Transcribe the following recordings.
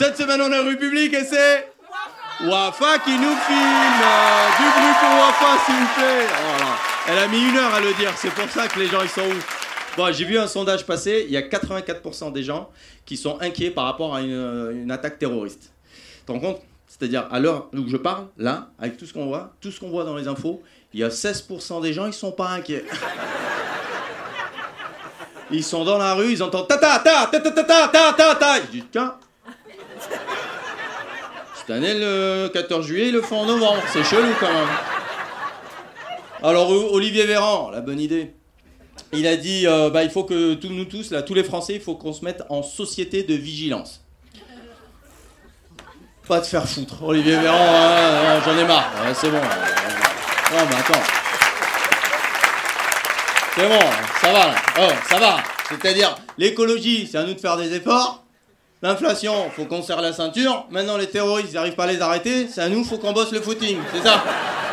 Cette semaine, on est rue publique et c'est Wafa qui nous filme. Euh, du bruit pour Wafa, s'il vous plaît. Elle a mis une heure à le dire, c'est pour ça que les gens ils sont où Bon, j'ai vu un sondage passer, il y a 84% des gens qui sont inquiets par rapport à une, une attaque terroriste. Tu te rends compte? C'est-à-dire, à l'heure où je parle, là, avec tout ce qu'on voit, tout ce qu'on voit dans les infos, il y a 16% des gens, ils sont pas inquiets. Ils sont dans la rue, ils entendent ta ta ta ta ta ta ta ta ta ta. Tiens. Cette année, le 14 juillet, ils le font en novembre. C'est chelou quand même. Alors Olivier Véran, la bonne idée. Il a dit, euh, bah, il faut que tous nous tous, là, tous les Français, il faut qu'on se mette en société de vigilance. Pas de faire foutre. Olivier Véran, hein, hein, j'en ai marre. c'est bon. Non, mais attends. C'est bon, ça va là. Oh, ça va. C'est-à-dire, l'écologie, c'est à nous de faire des efforts. L'inflation, faut qu'on serre la ceinture. Maintenant, les terroristes, ils n'arrivent pas à les arrêter. C'est à nous, faut qu'on bosse le footing. C'est ça.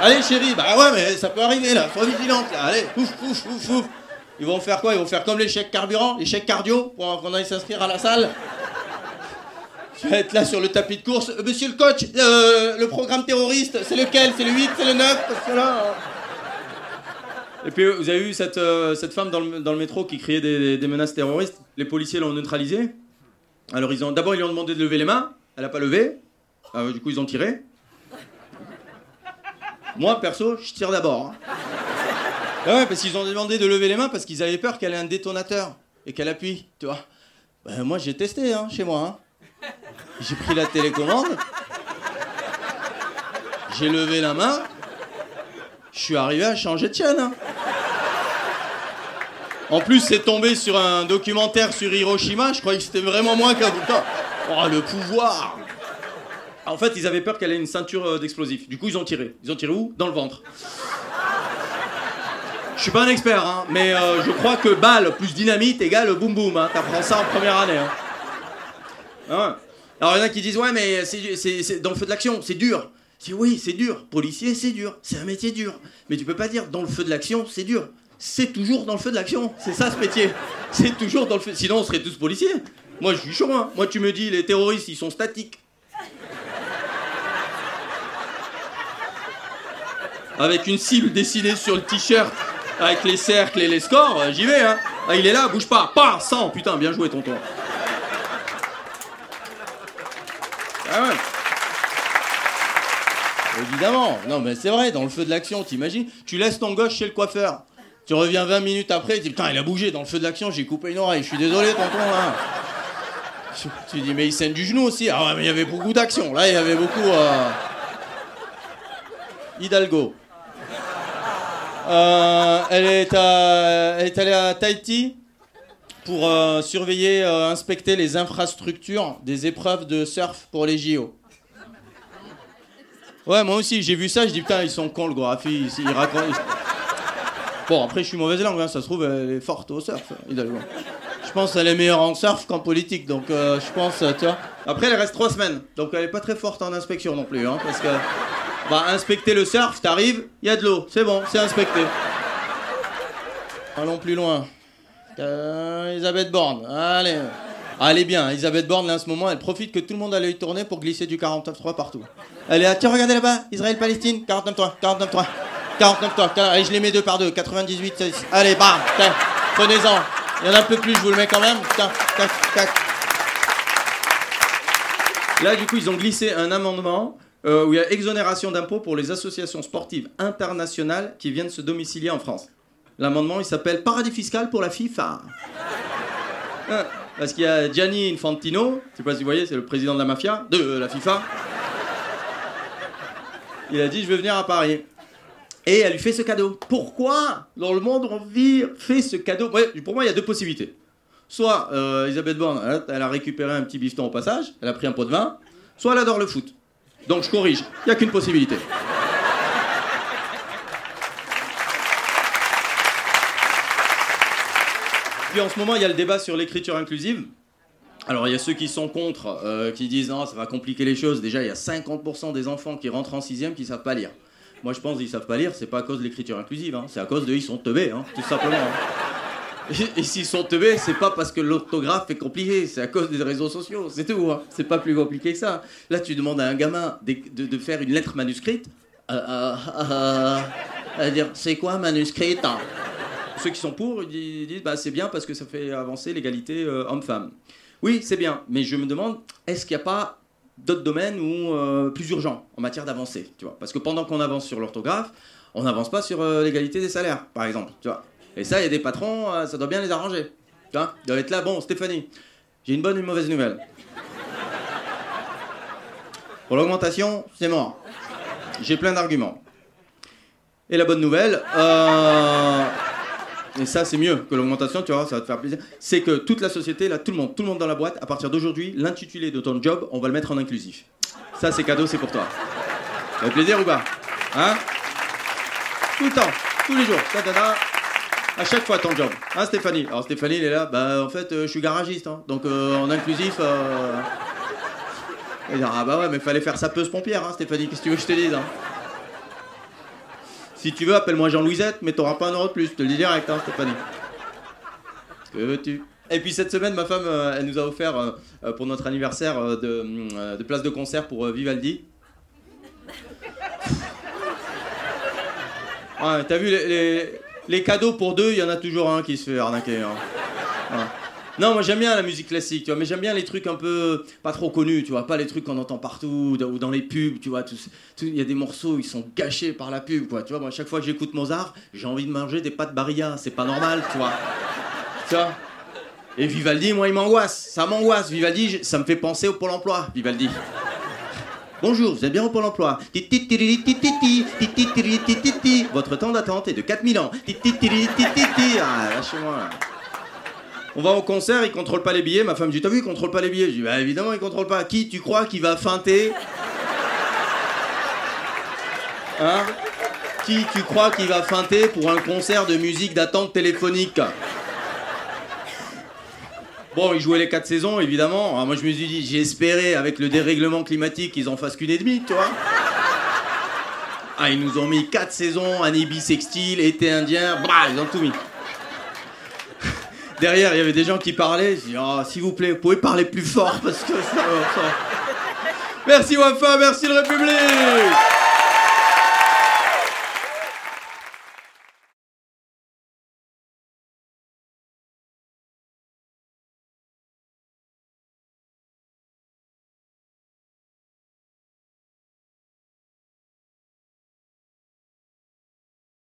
Allez, chérie. Bah ouais, mais ça peut arriver là. Sois vigilante là. Allez, ouf, ouf, ouf, ouf. Ils vont faire quoi? Ils vont faire comme les chèques carburant, les chèques cardio, pour qu'on aille s'inscrire à la salle. Tu vas être là sur le tapis de course. Euh, monsieur le coach, euh, le programme terroriste, c'est lequel? C'est le 8, c'est le 9 Parce que là. Hein. Et puis vous avez vu cette, euh, cette femme dans le, dans le, métro qui criait des, des, menaces terroristes? Les policiers l'ont neutralisée? Alors ils d'abord ils lui ont demandé de lever les mains. Elle n'a pas levé. Alors, du coup ils ont tiré. Moi perso, je tire d'abord. Hein. Ah ouais, parce qu'ils ont demandé de lever les mains parce qu'ils avaient peur qu'elle ait un détonateur et qu'elle appuie, tu vois. Ben, moi j'ai testé hein, chez moi. Hein. J'ai pris la télécommande. J'ai levé la main. Je suis arrivé à changer de chaîne. En plus, c'est tombé sur un documentaire sur Hiroshima. Je croyais que c'était vraiment moi qu'un Oh, le pouvoir En fait, ils avaient peur qu'elle ait une ceinture euh, d'explosifs. Du coup, ils ont tiré. Ils ont tiré où? Dans le ventre. Je suis pas un expert, hein, mais euh, je crois que balle plus dynamite égale boum boum. Hein. T'apprends ça en première année. Hein. Ah Alors, il y en a qui disent Ouais, mais c'est dans le feu de l'action, c'est dur. Si oui, c'est dur. Policier, c'est dur. C'est un métier dur. Mais tu peux pas dire dans le feu de l'action, c'est dur c'est toujours dans le feu de l'action. C'est ça ce métier. C'est toujours dans le feu. Sinon, on serait tous policiers. Moi, je suis chaud. Hein. Moi, tu me dis, les terroristes, ils sont statiques. Avec une cible dessinée sur le t-shirt, avec les cercles et les scores, j'y vais. Hein. Ah, il est là, bouge pas. Pas 100. Putain, bien joué, tonton. Ah ouais. Évidemment. Non, mais c'est vrai, dans le feu de l'action, t'imagines? Tu laisses ton gauche chez le coiffeur. Tu reviens 20 minutes après, tu dis putain, il a bougé dans le feu de l'action, j'ai coupé une oreille, je suis désolé, tonton, là. Tu dis, mais il saigne du genou aussi. Ah ouais, mais il y avait beaucoup d'action. Là, il y avait beaucoup. Euh... Hidalgo. Euh, elle, est elle est allée à Tahiti pour euh, surveiller, euh, inspecter les infrastructures des épreuves de surf pour les JO. Ouais, moi aussi, j'ai vu ça, je dis putain, ils sont cons le gros. Ils, racontent. Bon, après, je suis mauvaise langue, hein, ça se trouve, elle est forte au surf, Je pense qu'elle est meilleure en surf qu'en politique, donc euh, je pense, tu vois. Après, elle reste trois semaines, donc elle est pas très forte en inspection non plus, hein, parce que. Bah, inspecter le surf, t'arrives, il y a de l'eau, c'est bon, c'est inspecté. Allons plus loin. Euh, Elisabeth Borne, allez. Est bien, Elisabeth Borne, là, en ce moment, elle profite que tout le monde allait y tourner pour glisser du 49.3 partout. Elle est là, tiens, regardez là-bas, Israël-Palestine, 49.3, 49.3. 49 toi. Allez, je les mets deux par deux. 98, Allez, bam, prenez-en. Il y en a un peu plus, je vous le mets quand même. Tac, tac, tac. Là, du coup, ils ont glissé un amendement euh, où il y a exonération d'impôts pour les associations sportives internationales qui viennent se domicilier en France. L'amendement, il s'appelle Paradis fiscal pour la FIFA. Hein, parce qu'il y a Gianni Infantino, je sais pas si vous voyez, c'est le président de la mafia, de la FIFA. Il a dit Je veux venir à Paris. Et elle lui fait ce cadeau. Pourquoi, dans le monde, on vit, fait ce cadeau? Pour moi, il y a deux possibilités. Soit euh, Elisabeth Borne, elle a récupéré un petit bifton au passage, elle a pris un pot de vin, soit elle adore le foot. Donc je corrige, il n'y a qu'une possibilité. Puis en ce moment, il y a le débat sur l'écriture inclusive. Alors il y a ceux qui sont contre, euh, qui disent non, ça va compliquer les choses. Déjà, il y a 50% des enfants qui rentrent en sixième qui ne savent pas lire. Moi, je pense qu'ils savent pas lire, c'est pas à cause de l'écriture inclusive, hein. c'est à cause de ils sont teubés, hein, tout simplement. Hein. Et, s'ils sont teubés, c'est pas parce que l'orthographe est compliqué, c'est à cause des réseaux sociaux, c'est tout. Hein. C'est pas plus compliqué que ça. Là, tu demandes à un gamin de, faire une lettre manuscrite. à dire, c'est quoi manuscrite Ceux qui sont pour, ils disent, bah, c'est bien parce que ça fait avancer l'égalité euh, homme-femme. Oui, c'est bien, mais je me demande, est-ce qu'il n'y a pas d'autres domaines où, euh, plus urgents en matière d'avancée Parce que pendant qu'on avance sur l'orthographe, on n'avance pas sur euh, l'égalité des salaires, par exemple. Tu vois et ça, il y a des patrons, euh, ça doit bien les arranger. Tu vois Ils doivent être là, bon, Stéphanie, j'ai une bonne et une mauvaise nouvelle. Pour l'augmentation, c'est mort. J'ai plein d'arguments. Et la bonne nouvelle, euh, et ça c'est mieux que l'augmentation, tu vois, ça va te faire plaisir, c'est que toute la société, là, tout le monde, tout le monde dans la boîte, à partir d'aujourd'hui, l'intitulé de ton job, on va le mettre en inclusif. Ça c'est cadeau, c'est pour toi. Ça fait plaisir ou pas? Hein? Tout le temps, tous les jours. À chaque fois ton job. Hein Stéphanie? Alors Stéphanie, elle est là, bah en fait, euh, je suis garagiste, hein. donc euh, en inclusif. Euh... ah bah ouais, mais fallait faire sa peuse pompière, hein, Stéphanie, qu'est-ce que tu veux que je te dise hein? Si tu veux, appelle-moi Jean-Louisette, mais t'auras pas un euro de plus, je te le dis direct, hein, Stéphanie. Que veux-tu? Et puis cette semaine, ma femme, euh, elle nous a offert pour notre anniversaire de, de place de concert pour Vivaldi. Ouais, t'as vu les, les cadeaux pour deux, il y en a toujours un qui se fait arnaquer. Hein. Non, moi j'aime bien la musique classique, tu vois, mais j'aime bien les trucs un peu pas trop connus, tu vois, pas les trucs qu'on entend partout ou dans les pubs, tu vois. Il y a des morceaux, ils sont gâchés par la pub, quoi. Tu vois, moi, chaque fois que j'écoute Mozart, j'ai envie de manger des pâtes Barilla, c'est pas normal, tu vois. Tu vois? Et Vivaldi, moi, il m'angoisse, ça m'angoisse. Vivaldi, ça me fait penser au Pôle emploi, Vivaldi. Bonjour, vous êtes bien au Pôle emploi. Votre temps d'attente est de 4000 ans. Ah, lâchez-moi. On va au concert, il contrôle pas les billets. Ma femme dit T'as vu, il contrôle pas les billets Je dis Bah évidemment, il contrôle pas. Qui tu crois qui va feinter? Hein? Qui tu crois qui va feinter pour un concert de musique d'attente téléphonique? Bon, ils jouaient les quatre saisons, évidemment. Alors moi, je me suis dit, j'ai espéré, avec le dérèglement climatique, qu'ils en fassent qu'une et demie, tu vois. Ah, ils nous ont mis quatre saisons, année bisextile, été indien, bah, ils ont tout mis. Derrière, il y avait des gens qui parlaient. Je dis, oh, s'il vous plaît, vous pouvez parler plus fort parce que ça va. Merci Wafa, merci le République